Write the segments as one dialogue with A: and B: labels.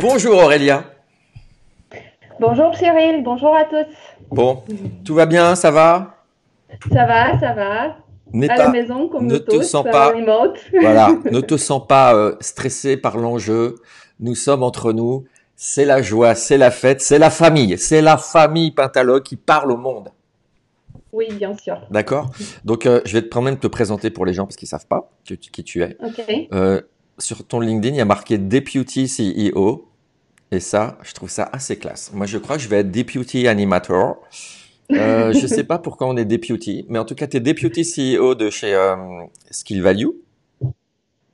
A: Bonjour Aurélia.
B: Bonjour Cyril, bonjour à tous.
A: Bon, tout va bien, ça va?
B: Ça va, ça va. À la maison, comme
A: ne
B: nous
A: te sens
B: euh,
A: pas-
B: remote.
A: Voilà, ne te sens pas euh, stressé par l'enjeu. Nous sommes entre nous. C'est la joie, c'est la fête, c'est la famille. C'est la famille Pentalogue qui parle au monde.
B: Oui, bien sûr.
A: D'accord? Donc, euh, je vais te- quand même te présenter pour les gens parce qu'ils savent pas qui, qui tu es.
B: Ok.
A: Euh, sur ton LinkedIn, il y a marqué Deputy CEO. Et ça, je trouve ça assez classe. Moi, je crois que je vais être Deputy Animator. Euh, je sais pas pourquoi on est Deputy, mais en tout cas, tu es Deputy CEO de chez euh, Skill Value.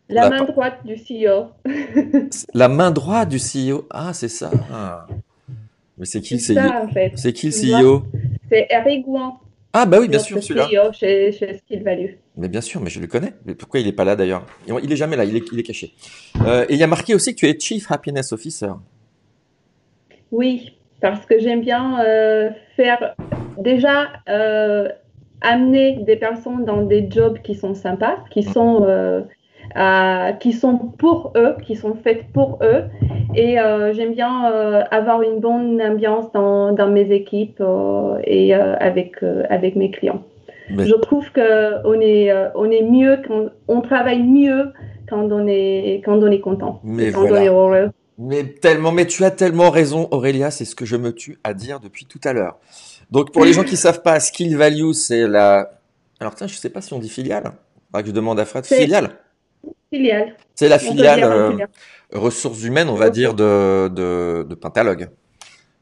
B: La
A: D'accord.
B: main droite du E CEO.
A: La main droite du CEO. Ah, c'est ça. Ah. Mais c'est qui le
B: C'est
A: CEO
B: ça, en fait.
A: C'est qui le CEO
B: C'est Eric Gouin,
A: Ah, bah oui, bien sûr, celui-là.
B: Chez, chez Skill Value.
A: Mais bien sûr, mais je le connais. Mais pourquoi il est pas là d'ailleurs? Il est jamais là, il est, il est caché. Euh, et il y a marqué aussi que tu es Chief Happiness Officer.
B: Oui, parce que j'aime bien euh, faire déjà euh, amener des personnes dans des jobs qui sont sympas, qui sont euh, qui sont pour eux, qui sont faites pour eux. Et euh, j'aime bien euh, avoir une bonne ambiance dans, dans mes équipes et avec avec mes clients.
A: Mais-
B: Je trouve que on est on est mieux quand on travaille mieux quand on est quand on est content,
A: Mais
B: quand
A: voilà.
B: on est heureux.
A: Mais tellement, mais tu as tellement raison, Aurélia, c'est ce que je me tue à dire depuis tout à l'heure. Donc, pour les gens qui savent pas, Skill Value, c'est la. Alors, tiens, je sais pas si on dit filiale. Faudra que je demande à Fred. Filiale.
B: Filiale.
A: C'est la filiale euh,
B: filiale.
A: ressources humaines, on va dire, de, de, de Pentalogue.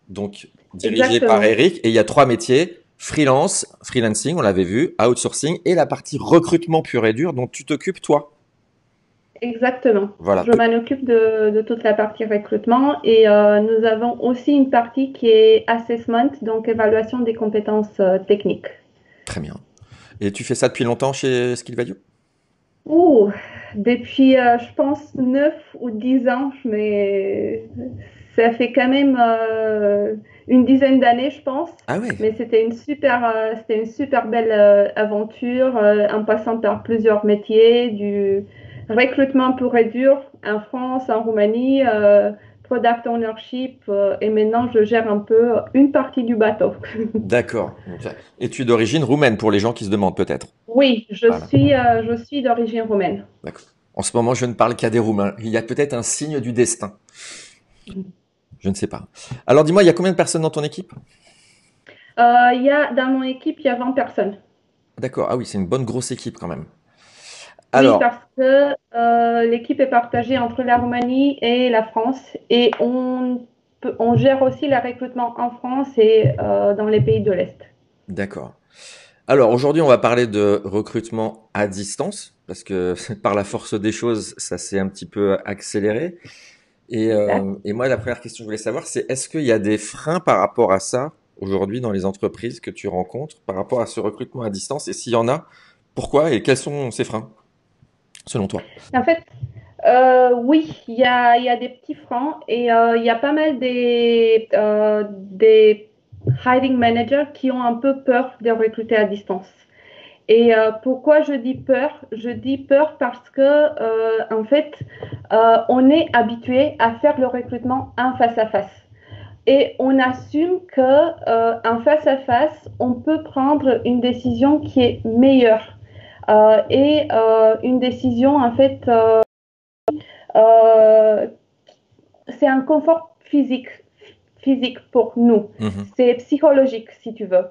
A: Donc, dirigé
B: Exactement.
A: par Eric. Et il y a trois métiers. Freelance, freelancing, on l'avait vu, outsourcing et la partie recrutement pur et dur dont tu t'occupes toi.
B: Exactement.
A: Voilà.
B: Je m'en occupe de, de toute la partie recrutement et euh, nous avons aussi une partie qui est assessment, donc évaluation des compétences euh, techniques.
A: Très bien. Et tu fais ça depuis longtemps chez Skill Value?
B: Ouh, depuis, euh, je pense, 9 ou 10 ans, mais ça fait quand même euh, une dizaine d'années, je pense.
A: Ah oui.
B: Mais c'était une super, euh, c'était une super belle euh, aventure euh, en passant par plusieurs métiers, du recrutement pur et dur en France, en Roumanie, euh, product ownership, euh, et maintenant je gère un peu une partie du bateau.
A: D'accord. Et tu es d'origine roumaine pour les gens qui se demandent peut-être?
B: Oui, je
A: Voilà.
B: suis, euh, je suis d'origine roumaine.
A: En ce moment, je ne parle qu'à des Roumains. Il y a peut-être un signe du destin. Je ne sais pas. Alors dis-moi, il y a combien de personnes dans ton équipe?
B: Euh, il y a, dans mon équipe, il y a 20 personnes.
A: D'accord. Ah oui, c'est une bonne grosse équipe quand même.
B: Oui,
A: Alors,
B: parce que euh, l'équipe est partagée entre la Roumanie et la France et on, peut- on gère aussi le recrutement en France et euh, dans les pays de l'Est.
A: d'accord. Alors aujourd'hui, on va parler de recrutement à distance parce que par la force des choses, ça s'est un petit peu accéléré. Et, euh, et moi, la première question que je voulais savoir, c'est est-ce qu'il y a des freins par rapport à ça aujourd'hui dans les entreprises que tu rencontres par rapport à ce recrutement à distance? Et s'il y en a, pourquoi et quels sont ces freins? Selon toi?
B: En fait, euh, oui, il y a, des petits freins et euh, il y a pas mal des, euh, des hiring managers qui ont un peu peur de recruter à distance. Et euh, pourquoi je dis peur? Je dis peur parce que, en fait, on est habitué à faire le recrutement en face à face. Et on assume que en face à face, on peut prendre une décision qui est meilleure. Euh, et euh, une décision, en fait, euh, c'est un confort physique, physique pour nous.
A: Mhm.
B: C'est psychologique, si tu veux.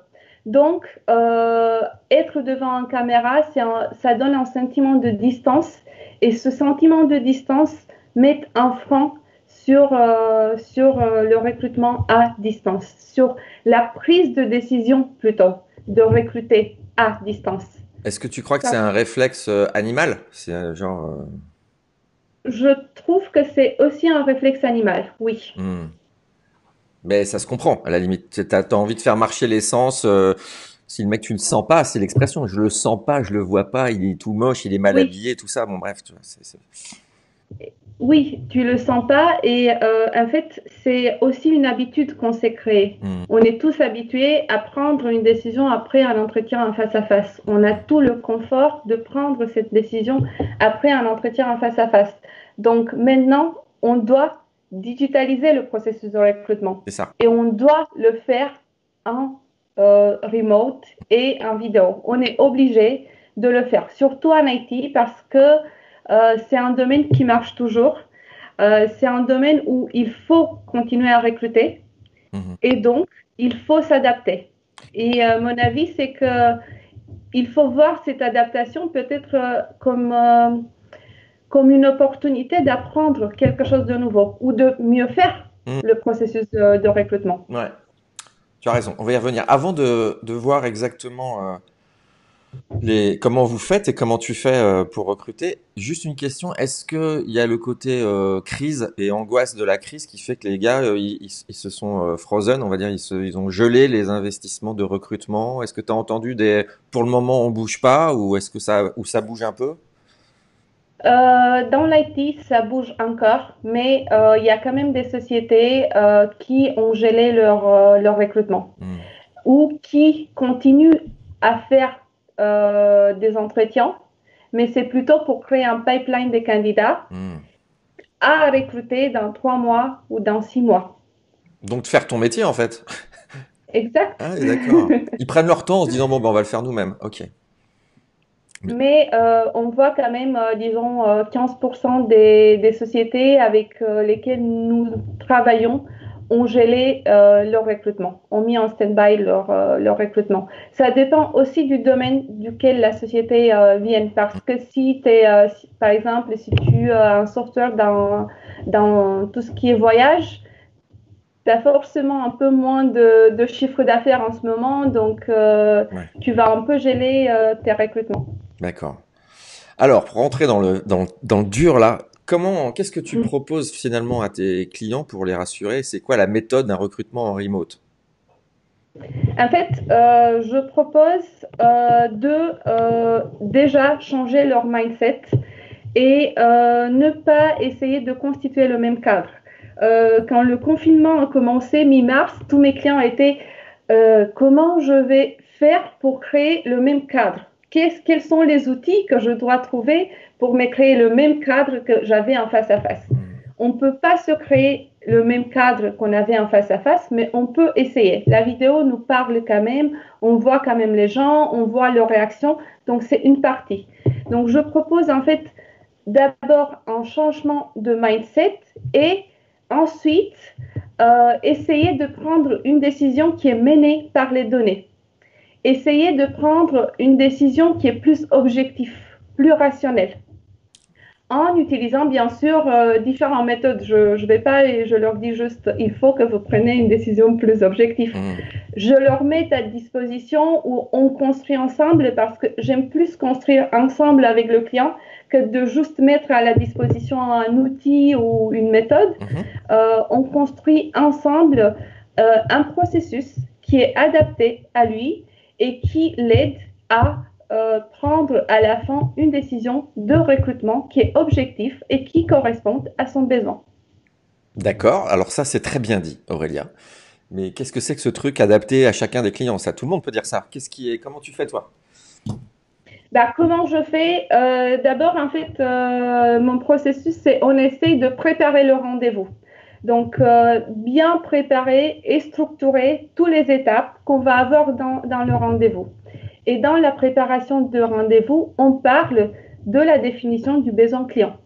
B: Donc, euh, être devant une caméra, un- ça donne un sentiment de distance. Et ce sentiment de distance met un frein sur, euh, sur euh, le recrutement à distance, sur la prise de décision plutôt de recruter à distance.
A: Est-ce que tu crois que c'est un réflexe euh, animal? C'est euh, genre. euh,
B: Je trouve que c'est aussi un réflexe animal, oui.
A: hmm. Mais ça se comprend, à la limite. T'as, t'as envie de faire marcher l'essence. euh, si le mec, tu le sens pas, c'est l'expression. Je le sens pas, je le vois pas, il est tout moche, il est mal
B: Oui.
A: habillé, tout ça. Bon, bref, tu vois, c'est-
B: Oui, tu le sens pas et euh, en fait, c'est aussi une habitude qu'on s'est créée.
A: Hmm.
B: On est tous habitués à prendre une décision après un entretien en face à face. On a tout le confort de prendre cette décision après un entretien en face à face. Donc maintenant, on doit digitaliser le processus de recrutement.
A: C'est ça.
B: Et on doit le faire en euh, remote et en vidéo. On est obligé de le faire, surtout en IT, parce que c'est un domaine qui marche toujours. Euh, c'est un domaine où il faut continuer à recruter
A: Mhm.
B: et donc il faut s'adapter. Et euh, mon avis, c'est que il faut voir cette adaptation peut-être euh, comme, euh, comme une opportunité d'apprendre quelque chose de nouveau ou de mieux faire
A: Mhm.
B: le processus de, de recrutement.
A: Ouais, tu as raison. On va y revenir. Avant de, de voir exactement euh, les, comment vous faites et comment tu fais euh, pour recruter, juste une question. Est-ce qu'il y a le côté euh, crise et angoisse de la crise qui fait que les gars, euh, ils, ils- ils se sont euh, frozen, on va dire, ils, se, ils ont gelé les investissements de recrutement? Est-ce que tu as entendu des, pour le moment, on bouge pas ou est-ce que ça, ou ça bouge un peu?
B: Dans l'IT, ça bouge encore, mais il y a quand même des sociétés qui ont gelé leur, leur recrutement
A: Hmm.
B: ou qui continuent à faire euh, des entretiens, mais c'est plutôt pour créer un pipeline de candidats
A: Hmm.
B: à recruter dans trois mois ou dans six mois.
A: Donc de faire ton métier en fait.
B: Exact.
A: Ah, d'accord. Ils prennent leur temps en se disant bon ben on va le faire nous-mêmes. Ok.
B: Mais euh, on voit quand même, euh, disons, euh, 15% des, des sociétés avec lesquelles nous travaillons ont gelé euh, leur recrutement, ont mis en stand-by leur, euh, leur recrutement. Ça dépend aussi du domaine duquel la société euh, vient, parce que si tu es, si- par exemple, si tu as un software dans, dans tout ce qui est voyage, tu as forcément un peu moins de, de chiffre d'affaires en ce moment, donc
A: Ouais.
B: tu vas un peu geler tes recrutements.
A: D'accord. Alors, pour rentrer dans le, dans, dans le dur là, comment, qu'est-ce que tu
B: Mm.
A: proposes finalement à tes clients pour les rassurer? C'est quoi la méthode d'un recrutement en remote?
B: En fait, euh, je propose euh, de euh, déjà changer leur mindset et ne pas essayer de constituer le même cadre. Quand le confinement a commencé mi-mars, tous mes clients étaient comment je vais faire pour créer le même cadre? Qu'est-ce- Quels sont les outils que je dois trouver pour me créer le même cadre que j'avais en face à face?
A: Hmm.
B: on ne peut pas se créer le même cadre qu'on avait en face à face, mais on peut essayer. La vidéo nous parle quand même, on voit quand même les gens, on voit leurs réactions, donc c'est une partie. Donc je propose en fait d'abord un changement de mindset et ensuite euh, essayer de prendre une décision qui est menée par les données. Essayer de prendre une décision qui est plus objective, plus rationnelle en utilisant bien sûr euh, différentes méthodes. Je ne vais pas et je leur dis juste, il faut que vous preniez une décision plus objective.
A: Hmm.
B: Je leur mets à disposition où on construit ensemble parce que j'aime plus construire ensemble avec le client que de juste mettre à la disposition un outil ou une méthode.
A: Mhm.
B: Euh, on construit ensemble euh, un processus qui est adapté à lui et qui l'aide à euh, prendre à la fin une décision de recrutement qui est objectif et qui correspond à son besoin.
A: D'accord. Alors ça, c'est très bien dit, Aurélia. Mais qu'est-ce que c'est que ce truc adapté à chacun des clients? Ça, tout le monde peut dire ça. Qu'est-ce qui est, comment tu fais toi?
B: Bah, comment je fais? Euh, D'abord, en fait, euh, mon processus, c'est on essaye de préparer le rendez-vous. Donc, euh, bien préparer et structurer toutes les étapes qu'on va avoir dans, dans le rendez-vous. Et dans la préparation de rendez-vous, on parle de la définition du besoin client.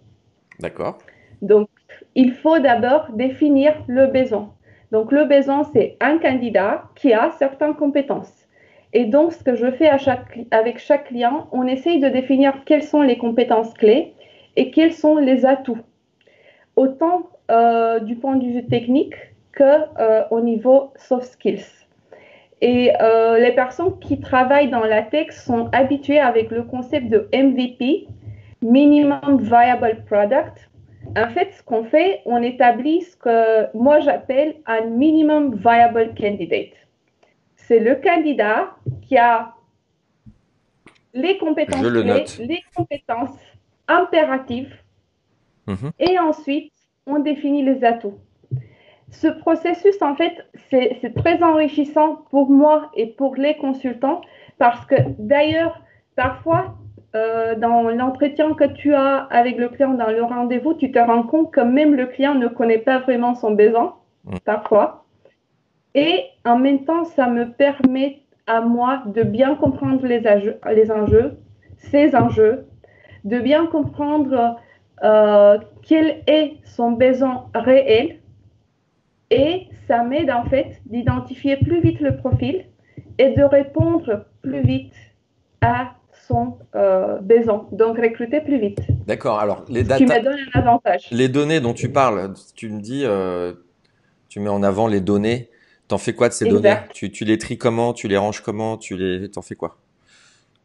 A: D'accord.
B: Donc, il faut d'abord définir le besoin. Donc, le besoin, c'est un candidat qui a certaines compétences. Et donc, ce que je fais à chaque, avec chaque client, on essaye de définir quelles sont les compétences clés et quels sont les atouts, autant euh, du point de vue technique que euh, au niveau soft skills. Et euh, les personnes qui travaillent dans la tech sont habituées avec le concept de MVP, Minimum Viable Product. En fait, ce qu'on fait, on établit ce que moi j'appelle un Minimum Viable Candidate. C'est le candidat qui a les compétences
A: le
B: clés, les compétences impératives
A: Mhm.
B: et ensuite on définit les atouts. Ce processus, en fait, c'est très enrichissant pour moi et pour les consultants parce que d'ailleurs, parfois, euh, dans l'entretien que tu as avec le client dans le rendez-vous, tu te rends compte que même le client ne connaît pas vraiment son besoin, mm. parfois. Et en même temps, ça me permet à moi de bien comprendre les, les enjeux, ces enjeux, de bien comprendre euh, quel est son besoin réel? Et ça m'aide en fait d'identifier plus vite le profil et de répondre plus vite à son euh, besoin, donc recruter plus vite.
A: D'accord. Alors les data,
B: qui me donne un avantage.
A: Les données dont tu parles, tu me dis, euh, tu mets en avant les données. T'en fais quoi de ces données? Tu, tu, les tries comment? Tu les ranges comment? Tu les, t'en fais quoi?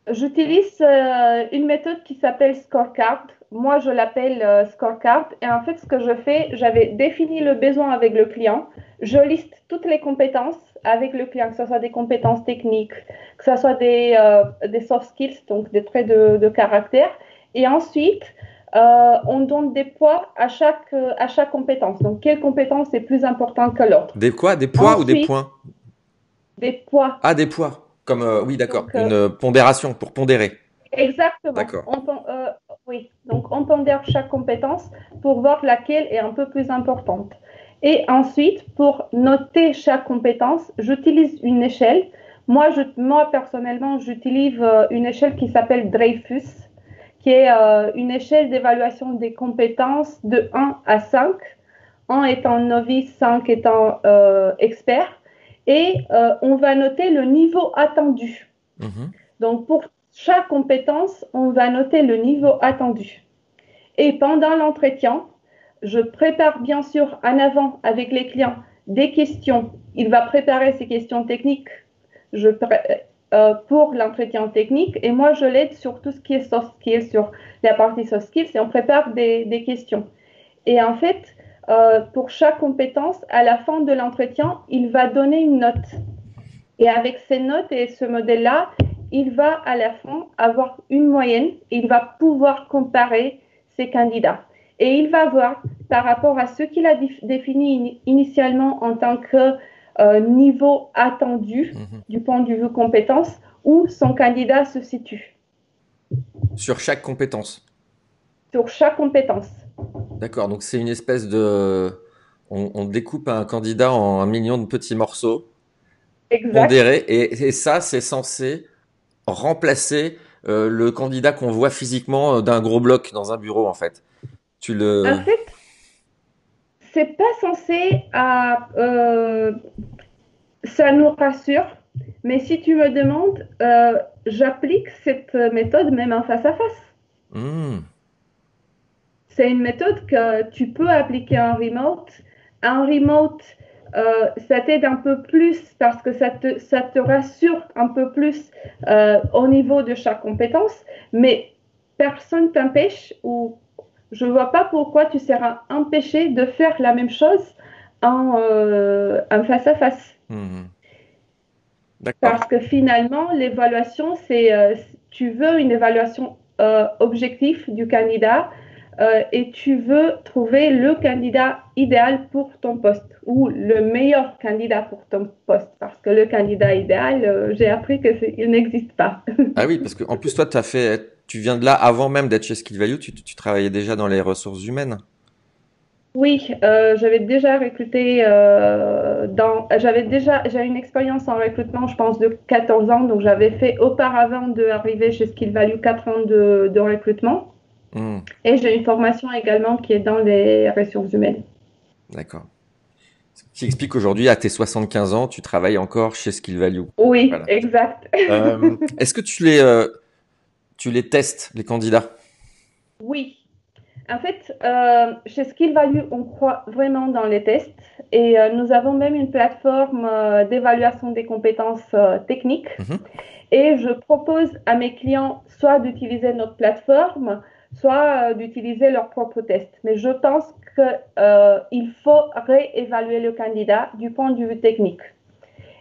B: J'utilise euh, une méthode qui s'appelle Scorecard. Moi, je l'appelle euh, Scorecard. Et en fait, ce que je fais, j'avais défini le besoin avec le client. Je liste toutes les compétences avec le client, que ce soit des compétences techniques, que ce soit des, euh, des soft skills, donc des traits de, de caractère. Et ensuite, on donne des poids à chaque, à chaque compétence. Donc, quelle compétence est plus importante que l'autre?
A: Des quoi? Des poids ou des points?
B: Des poids.
A: Ah, des poids. Comme, euh, oui, d'accord. Une pondération pour pondérer.
B: Exactement. D'accord. oui, donc on pondère chaque compétence pour voir laquelle est un peu plus importante. Et ensuite, pour noter chaque compétence, j'utilise une échelle. Moi, je, moi personnellement, j'utilise euh, une échelle qui s'appelle Dreyfus, qui est euh, une échelle d'évaluation des compétences de 1 à 5, 1 étant novice, 5 étant euh, expert. Et on va noter le niveau attendu. Mhm. Donc, pour chaque compétence, on va noter le niveau attendu. Et pendant l'entretien, je prépare bien sûr en avant avec les clients des questions. Il va préparer ces questions techniques je, euh, pour l'entretien technique et moi je l'aide sur tout ce qui est soft skills, sur la partie soft skills et on prépare des, des questions. Et en fait, euh, pour chaque compétence, à la fin de l'entretien, il va donner une note. Et avec ces notes et ce modèle-là, il va à la fin avoir une moyenne et il va pouvoir comparer ses candidats et il va voir par rapport à ce qu'il a défini initialement en tant que euh, niveau attendu mhm. du point de vue compétence où son candidat se situe.
A: Sur chaque compétence
B: Sur chaque compétence.
A: D'accord, donc c'est une espèce de... On, découpe un candidat en un million de petits morceaux.
B: Exact.
A: Et, et ça, c'est censé remplacer euh, le candidat qu'on voit physiquement euh, d'un gros bloc dans un bureau, en fait. Tu le...
B: En fait, c'est pas censé à. Euh, ça nous rassure, mais si tu me demandes, euh, j'applique cette méthode même en face à face. Hmm. C'est une méthode que tu peux appliquer en remote. En remote, euh, ça t'aide un peu plus parce que ça te, ça te rassure un peu plus au niveau de chaque compétence, mais personne t'empêche ou je ne vois pas pourquoi tu seras empêché de faire la même chose en, euh, face à face. Mhm. Parce que finalement, l'évaluation, c'est euh, tu veux une évaluation euh, objective du candidat et tu veux trouver le candidat idéal pour ton poste ou le meilleur candidat pour ton poste? Parce que le candidat idéal, j'ai appris qu'il n'existe pas.
A: ah oui, parce qu'en plus, toi, tu as fait tu viens de là avant même d'être chez Skill Value, tu, travaillais déjà dans les ressources humaines
B: Oui, euh, j'avais déjà recruté euh, dans. J'avais déjà j'ai une expérience en recrutement, je pense, de 14 ans. Donc, j'avais fait auparavant d'arriver chez Skill Value 4 ans de, recrutement. Hmm. Et j'ai une formation également qui est dans les ressources humaines.
A: D'accord. Ce qui explique qu'aujourd'hui, à tes 75 ans, tu travailles encore chez Skill Value.
B: Oui, exact.
A: Euh, est-ce que tu les, tu les testes, les candidats?
B: Oui. En fait, euh, chez Skill Value, on croit vraiment dans les tests et euh, nous avons même une plateforme euh, d'évaluation des compétences techniques. Mhm. Et je propose à mes clients soit d'utiliser notre plateforme, soit d'utiliser leurs propres tests. Mais je pense qu'il faut réévaluer le candidat du point de vue technique.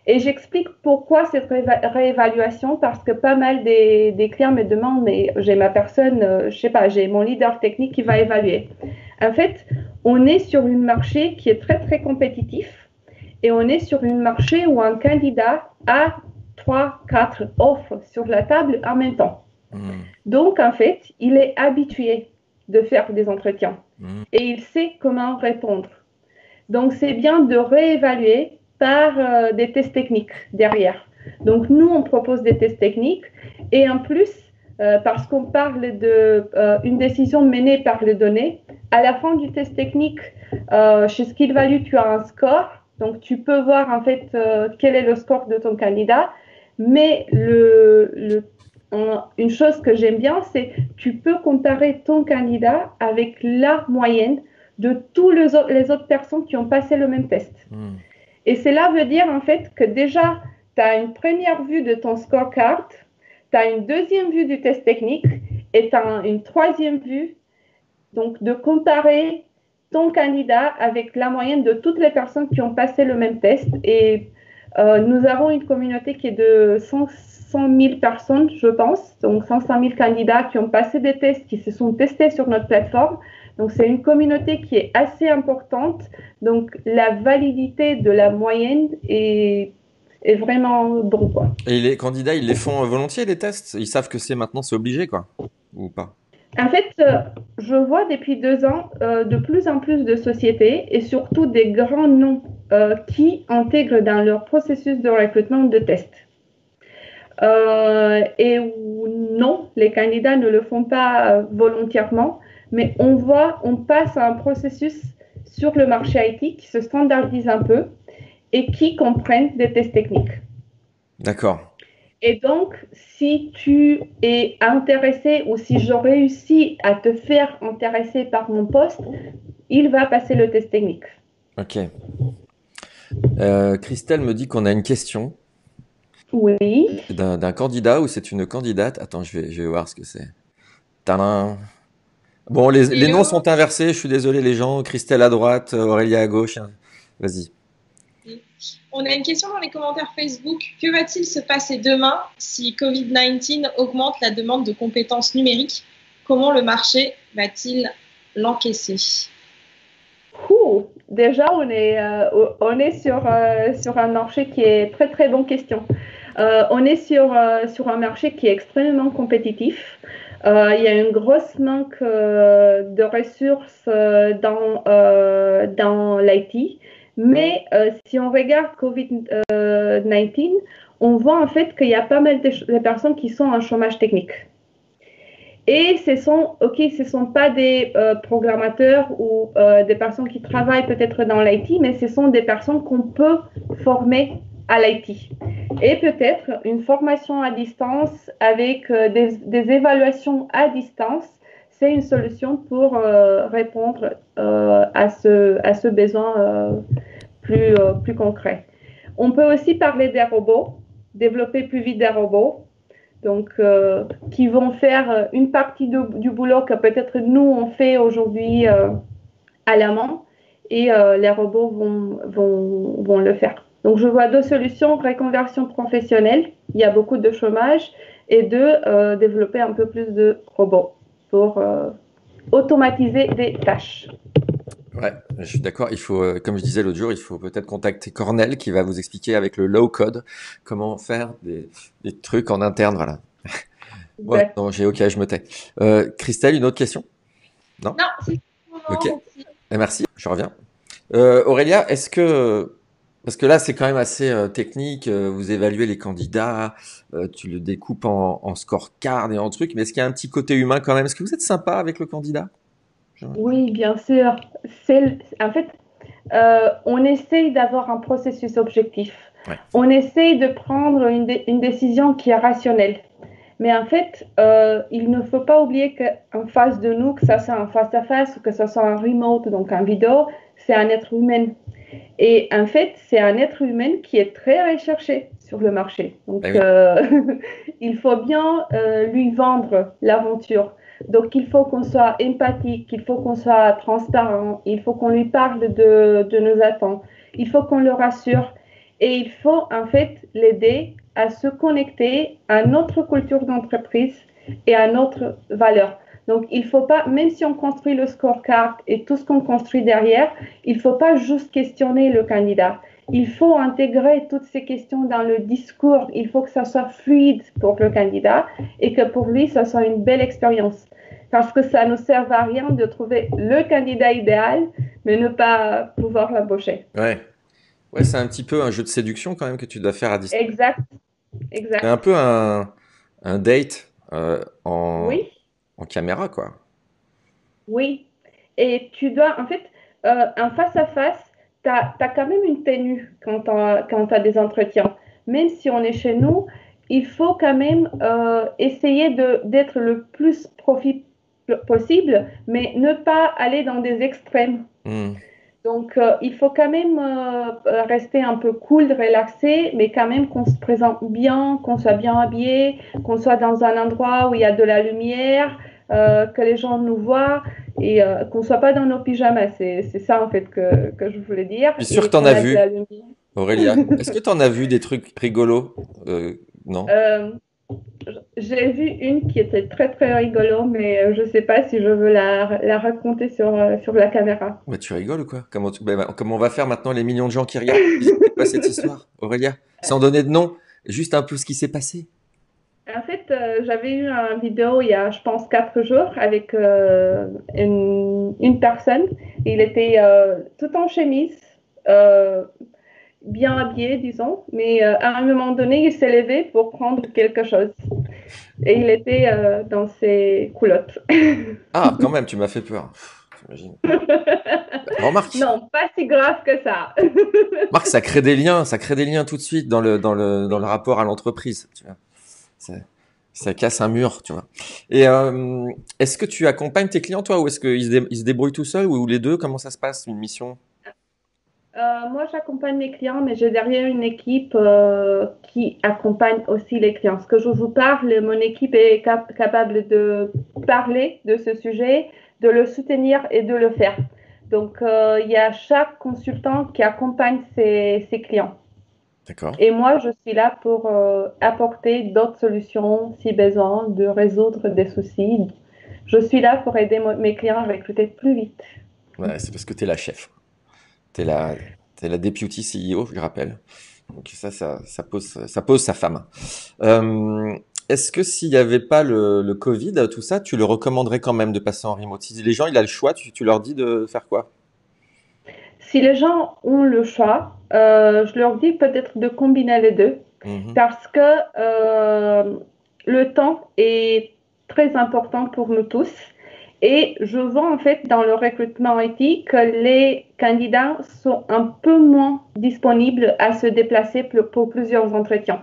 B: Et j'explique pourquoi cette réévaluation, parce que pas mal des, clients me demandent, mais j'ai ma personne, euh, je sais pas, j'ai mon leader technique qui va évaluer. En fait, on est sur un marché qui est très, très compétitif et on est sur un marché où un candidat a trois, quatre offres sur la table en même temps. Hmm. Donc, en fait, il est habitué de faire des entretiens hmm. et il sait comment répondre. Donc, c'est bien de réévaluer par euh, des tests techniques derrière. Donc, nous, on propose des tests techniques et en plus, euh, parce qu'on parle d'une euh, décision menée par les données, à la fin du test technique, chez Skill Value, tu as un score. Donc, tu peux voir en fait quel est le score de ton candidat. Mais le, le une chose que j'aime bien, c'est tu peux comparer ton candidat avec la moyenne de tous les, autres personnes qui ont passé le même test. Hmm. Et cela veut dire en fait que déjà, tu as une première vue de ton scorecard, tu as une deuxième vue du test technique et tu as une troisième vue donc de comparer ton candidat avec la moyenne de toutes les personnes qui ont passé le même test. Et euh, nous avons une communauté qui est de 100, 000 personnes, je pense, donc 105 000 candidats qui ont passé des tests, qui se sont testés sur notre plateforme. Donc c'est une communauté qui est assez importante. Donc la validité de la moyenne est, est vraiment. Quoi.
A: Et les candidats, ils les font volontiers les tests? Ils savent que c'est maintenant, c'est obligé quoi Ou pas?
B: En fait, euh, je vois depuis deux ans euh, de plus en plus de sociétés et surtout des grands noms euh, qui intègrent dans leur processus de recrutement de tests. Et non, les candidats ne le font pas volontairement, mais on voit, on passe à un processus sur le marché IT qui se standardise un peu et qui comprennent des tests techniques.
A: D'accord.
B: Et donc, si tu es intéressé ou si je réussis à te faire intéresser par mon poste, il va passer le test technique.
A: Ok. Euh, Christelle me dit qu'on a une question.
B: Oui.
A: D'un candidat ou c'est une candidate? Attends, je vais, je vais voir ce que c'est. Bon, les, les noms sont inversés. Je suis désolé, les gens. Christelle à droite, Aurélia à gauche. Vas-y.
C: On a une question dans les commentaires Facebook. Que va-t-il se passer demain si Covid-19 augmente la demande de compétences numériques? Comment le marché va-t-il l'encaisser?
B: Déjà, on est, euh, on est sur, euh, sur un marché qui est très très bonne question. Euh, on est sur, sur un marché qui est extrêmement compétitif. il y a une grosse manque de ressources dans, dans l'IT. Mais euh, si on regarde COVID-19, on voit en fait qu'il y a pas mal de, personnes qui sont en chômage technique. Et ce sont, ok, ce sont pas des euh, programmateurs ou euh, des personnes qui travaillent peut-être dans l'IT, mais ce sont des personnes qu'on peut former à l'IT. Et peut-être une formation à distance avec des, des, évaluations à distance, c'est une solution pour répondre à, ce, à ce besoin plus, euh, concret. On peut aussi parler des robots, développer plus vite des robots, donc euh, qui vont faire une partie du boulot que peut-être nous on fait aujourd'hui euh, à la main et les robots vont, le faire. Donc je vois deux solutions, reconversion professionnelle, il y a beaucoup de chômage, et deux, développer un peu plus de robots pour automatiser des tâches.
A: Ouais, je suis d'accord. Il faut, euh, comme je disais l'autre jour, il faut peut-être contacter Cornell qui va vous expliquer avec le low code comment faire des, des trucs en interne. Voilà. ouais, non, j'ai ok, je me tais. Euh, Christelle, une autre question?
C: Non? Non, c'est
A: Ok. Eh, merci, je reviens. Euh, Aurélia, est-ce que parce que là, c'est quand même assez euh, technique. Euh, vous évaluez les candidats, tu le découpes en, en scorecard et en trucs. Mais est-ce qu'il y a un petit côté humain quand même? Est-ce que vous êtes sympa avec le candidat?
B: Oui, bien sûr. En fait, euh, on essaye d'avoir un processus objectif. On essaye de prendre une, décision qui est rationnelle. Mais en fait, euh, il ne faut pas oublier qu'en face de nous, que ce soit un face-à-face ou que ce soit un remote, donc un vidéo, c'est un être humain. Et en fait, c'est un être humain qui est très recherché sur le marché. Donc, eh euh, il faut bien lui vendre l'aventure. Donc, il faut qu'on soit empathique, il faut qu'on soit transparent, il faut qu'on lui parle de, de nos attentes, il faut qu'on le rassure et il faut en fait l'aider à se connecter à notre culture d'entreprise et à notre valeur. Donc, il ne faut pas, même si on construit le scorecard et tout ce qu'on construit derrière, il ne faut pas juste questionner le candidat. il faut intégrer toutes ces questions dans le discours. Il faut que ça soit fluide pour le candidat et que pour lui, ça soit une belle expérience. Parce que ça ne sert à rien de trouver le candidat idéal, mais ne pas pouvoir l'embaucher.
A: Ouais. Ouais, c'est un petit peu un jeu de séduction quand même que tu dois faire à distance.
B: Exact. exact.
A: C'est un peu un, un date euh, en,
B: Oui.
A: En caméra, quoi.
B: Oui. Et tu dois, en fait, euh, un face-à-face, tu as, quand même une tenue quand tu as, des entretiens. Même si on est chez nous, il faut quand même euh, essayer d'être le plus profit possible, mais ne pas aller dans des extrêmes.
A: Hmm.
B: Donc, euh, il faut quand même euh, rester un peu cool, relaxé, mais quand même qu'on se présente bien, qu'on soit bien habillé, qu'on soit dans un endroit où il y a de la lumière, euh, que les gens nous voient et qu'on ne soit pas dans nos pyjamas. C'est ça, en fait, que, que je voulais dire.
A: Je suis sûr que tu en as vu, Aurélia. Est-ce que tu en as vu des trucs rigolos Non?
B: J'ai vu une qui était très très rigolo, mais euh, je ne sais pas si je veux la, la raconter sur, euh, sur la caméra.
A: Mais tu rigoles ou quoi? Comment, ben, comment on va faire maintenant les millions de gens qui regardent pas cette histoire, Aurélia? Sans donner de nom, juste un peu ce qui s'est passé.
B: Euh, j'avais eu une vidéo il y a, je pense, quatre jours avec une, une, personne. Il était tout en chemise bien habillé, disons, mais euh, à un moment donné, il s'est levé pour prendre quelque chose. Et il était euh, dans ses culottes.
A: ah, quand même, tu m'as fait peur. J'imagine. Remarque.
B: Non, pas si grave que ça.
A: Marc, ça crée des liens, ça crée des liens tout de suite dans le, dans le, dans le rapport à l'entreprise. Tu vois. Ça, casse un mur, tu vois. Et euh, est-ce que tu accompagnes tes clients, toi, ou est-ce qu'ils se, débrouillent tout seuls, ou les deux Comment ça se passe, une mission?
B: Euh, moi, j'accompagne mes clients, mais j'ai derrière une équipe euh, qui accompagne aussi les clients. Ce que je vous parle, mon équipe est capable de parler de ce sujet, de le soutenir et de le faire. Donc, il y a chaque consultant qui accompagne ses clients. Et moi, je suis là pour apporter d'autres solutions si besoin, de résoudre des soucis. Je suis là pour aider mes clients à recruter plus vite.
A: Ouais, c'est parce que tu es la chef. Tu es la, la deputy CEO, je rappelle. Donc ça, ça, ça, pose, ça pose sa femme. Euh, Est-ce que s'il n'y avait pas le, le, Covid, tout ça, tu le recommanderais quand même de passer en remote? Si les gens, il a le choix, tu, tu leur dis de faire quoi?
B: Si les gens ont le choix, euh, je leur dis peut-être de combiner les deux. Mhm. Parce que euh, le temps est très important pour nous tous. Et je vois en fait dans le recrutement IT que les candidats sont un peu moins disponibles à se déplacer pour plusieurs entretiens.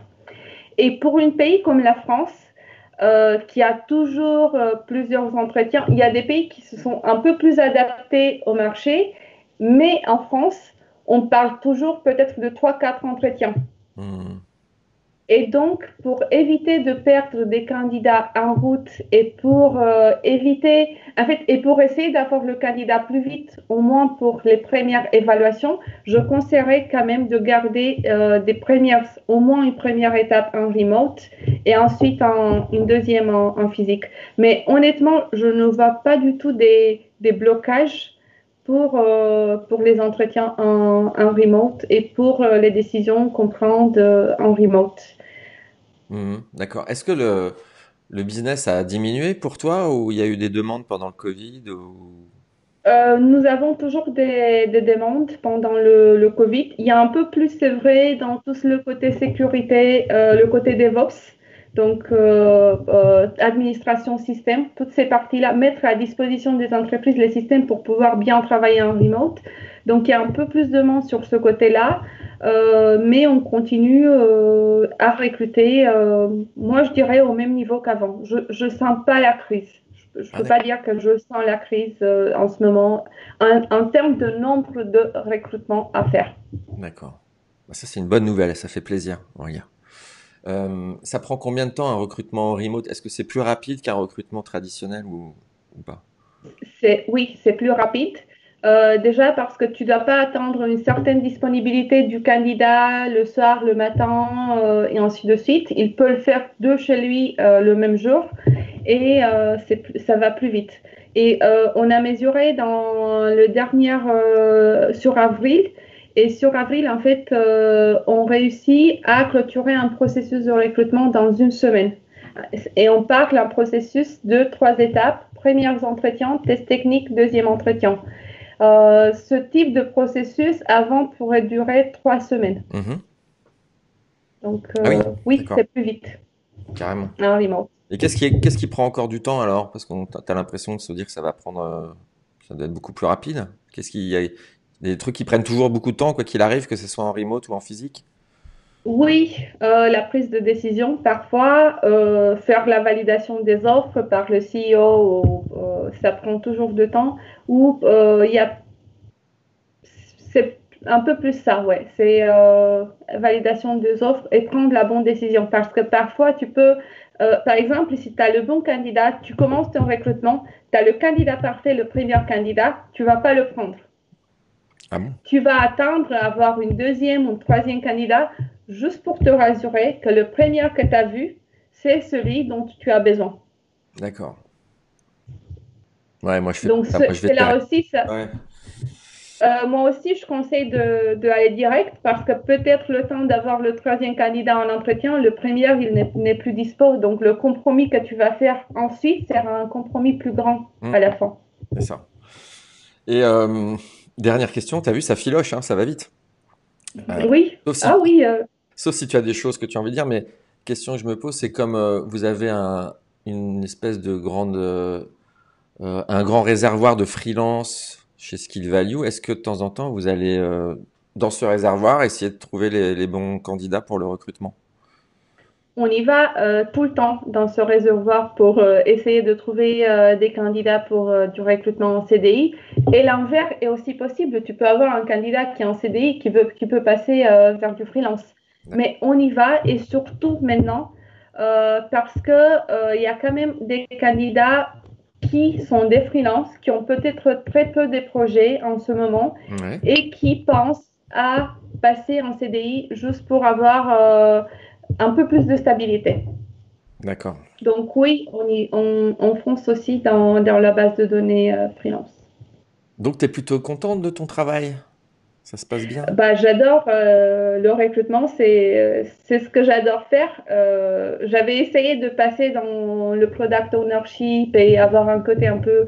B: Et pour un pays comme la France, euh, qui a toujours euh, plusieurs entretiens, il y a des pays qui se sont un peu plus adaptés au marché, mais en France, on parle toujours peut-être de 3-4 entretiens. Hmm. Et donc, pour éviter de perdre des candidats en route et pour euh, éviter, en fait, et pour essayer d'avoir le candidat plus vite, au moins pour les premières évaluations, je conseillerais quand même de garder euh, des premières, au moins une première étape en remote et ensuite en, une deuxième en, en physique. Mais honnêtement, je ne vois pas du tout des, des blocages pour, euh, pour les entretiens en, en, remote et pour euh, les décisions qu'on prend de, en remote.
A: Mmh, d'accord. Est-ce que le, le business a diminué pour toi ou il y a eu des demandes pendant le Covid ou...
B: Euh, nous avons toujours des, des demandes pendant le, le, Covid. Il y a un peu plus, c'est vrai, dans tout le côté sécurité, le côté DevOps, donc euh, euh, administration système, toutes ces parties-là, mettre à disposition des entreprises les systèmes pour pouvoir bien travailler en remote. Donc il y a un peu plus de demandes sur ce côté-là. Euh, mais on continue à recruter, moi je dirais au même niveau qu'avant. Je ne sens pas la crise. Je ne peux ah, pas dire que je sens la crise en ce moment en, termes de nombre de recrutements à faire.
A: D'accord. Bah, ça c'est une bonne nouvelle, ça fait plaisir. Regarde. Ça prend combien de temps un recrutement en remote? Est-ce que c'est plus rapide qu'un recrutement traditionnel ou, ou pas?
B: Oui, c'est plus rapide. Euh, déjà parce que tu ne dois pas attendre une certaine disponibilité du candidat le soir, le matin euh, et ainsi de suite. Il peut le faire de chez lui euh, le même jour et ça va plus vite. Et on a mesuré dans le dernier sur avril Et sur avril, en fait, euh, on réussit à clôturer un processus de recrutement dans une semaine. Et on parle d'un processus de trois étapes. Premier entretien, test technique, deuxième entretien. Euh, ce type de processus, avant, pourrait durer trois semaines. Mhm. Donc, ah oui, c'est plus vite.
A: Carrément. Et qu'est-ce qui, qu'est-ce qui prend encore du temps alors? Parce qu'on tu as l'impression de se dire que ça va prendre, ça doit être beaucoup plus rapide. Qu'est-ce qu'il y a des trucs qui prennent toujours beaucoup de temps, quoi qu'il arrive, que ce soit en remote ou en physique
B: Oui, euh, la prise de décision, parfois, euh, faire la validation des offres par le CEO, euh, ça prend toujours de temps. Ou il y a. C'est un peu plus ça, ouais. C'est validation des offres et prendre la bonne décision. Parce que parfois, tu peux. par exemple, si tu as le bon candidat, tu commences ton recrutement, tu as le candidat parfait, le premier candidat, tu ne vas pas le prendre. Ah tu vas attendre à avoir une deuxième ou une troisième candidat juste pour te rassurer que le premier que tu as vu, c'est celui dont tu as besoin.
A: D'accord. Ouais, moi je fais
B: Donc, c'est là aussi ça. Euh, moi aussi, je conseille de, de, aller direct parce que peut-être le temps d'avoir le troisième candidat en entretien, le premier, il n'est plus dispo. Donc, le compromis que tu vas faire ensuite, c'est un compromis plus grand à mmh. la fin.
A: C'est ça. Et euh, Dernière question, tu as vu, ça filoche, hein, ça va vite.
B: Euh, oui. ah oui. Euh.
A: Sauf si tu as des choses que tu as envie de dire, mais question que je me pose, c'est comme euh, vous avez un, une espèce de grande, un grand réservoir de freelance chez Skill Value. Est-ce que de temps en temps, vous allez dans ce réservoir essayer de trouver les bons candidats pour le recrutement?
B: On y va euh, tout le temps dans ce réservoir pour euh, essayer de trouver euh, des candidats pour du recrutement en CDI. Et l'envers est aussi possible. Tu peux avoir un candidat qui est en CDI qui, veut, qui peut passer vers du freelance. Mais on y va et surtout maintenant parce qu'il y a quand même des candidats qui sont des freelances, qui ont peut-être très peu de projets en ce moment et qui pensent à passer en CDI juste pour avoir un peu plus de stabilité.
A: D'accord.
B: Donc oui, on, y, on, fonce aussi dans, dans, la base de données euh, freelance.
A: Donc tu es plutôt contente de ton travail? Ça se passe bien?
B: Bah, J'adore euh, le recrutement, c'est ce que j'adore faire. Euh, j'avais essayé de passer dans le product ownership et avoir un côté un peu,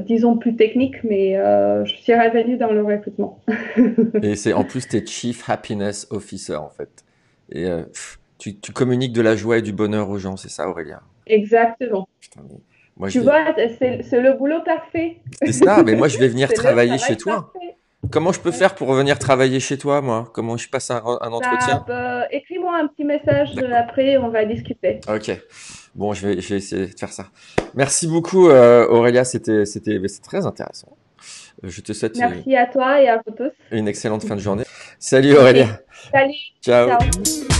B: disons, plus technique, mais je suis revenue dans le recrutement.
A: et c'est en plus, tu es Chief Happiness Officer en fait. Et euh, tu, communiques de la joie et du bonheur aux gens, c'est ça, Aurélien?
B: Exactement. tu vois, c'est le boulot parfait.
A: C'est ça, mais moi, je vais venir travailler chez toi. Comment je peux faire pour revenir travailler chez toi, moi? Comment je passe un, entretien?
B: bah, Écris-moi un petit message après, on va discuter.
A: Ok. Bon, je vais, essayer de faire ça. Merci beaucoup, euh, Aurélia. C'était très intéressant. Je te souhaite.
B: Merci à toi et à vous tous.
A: Une excellente fin de journée. Salut Aurélia.
B: Salut.
A: Ciao.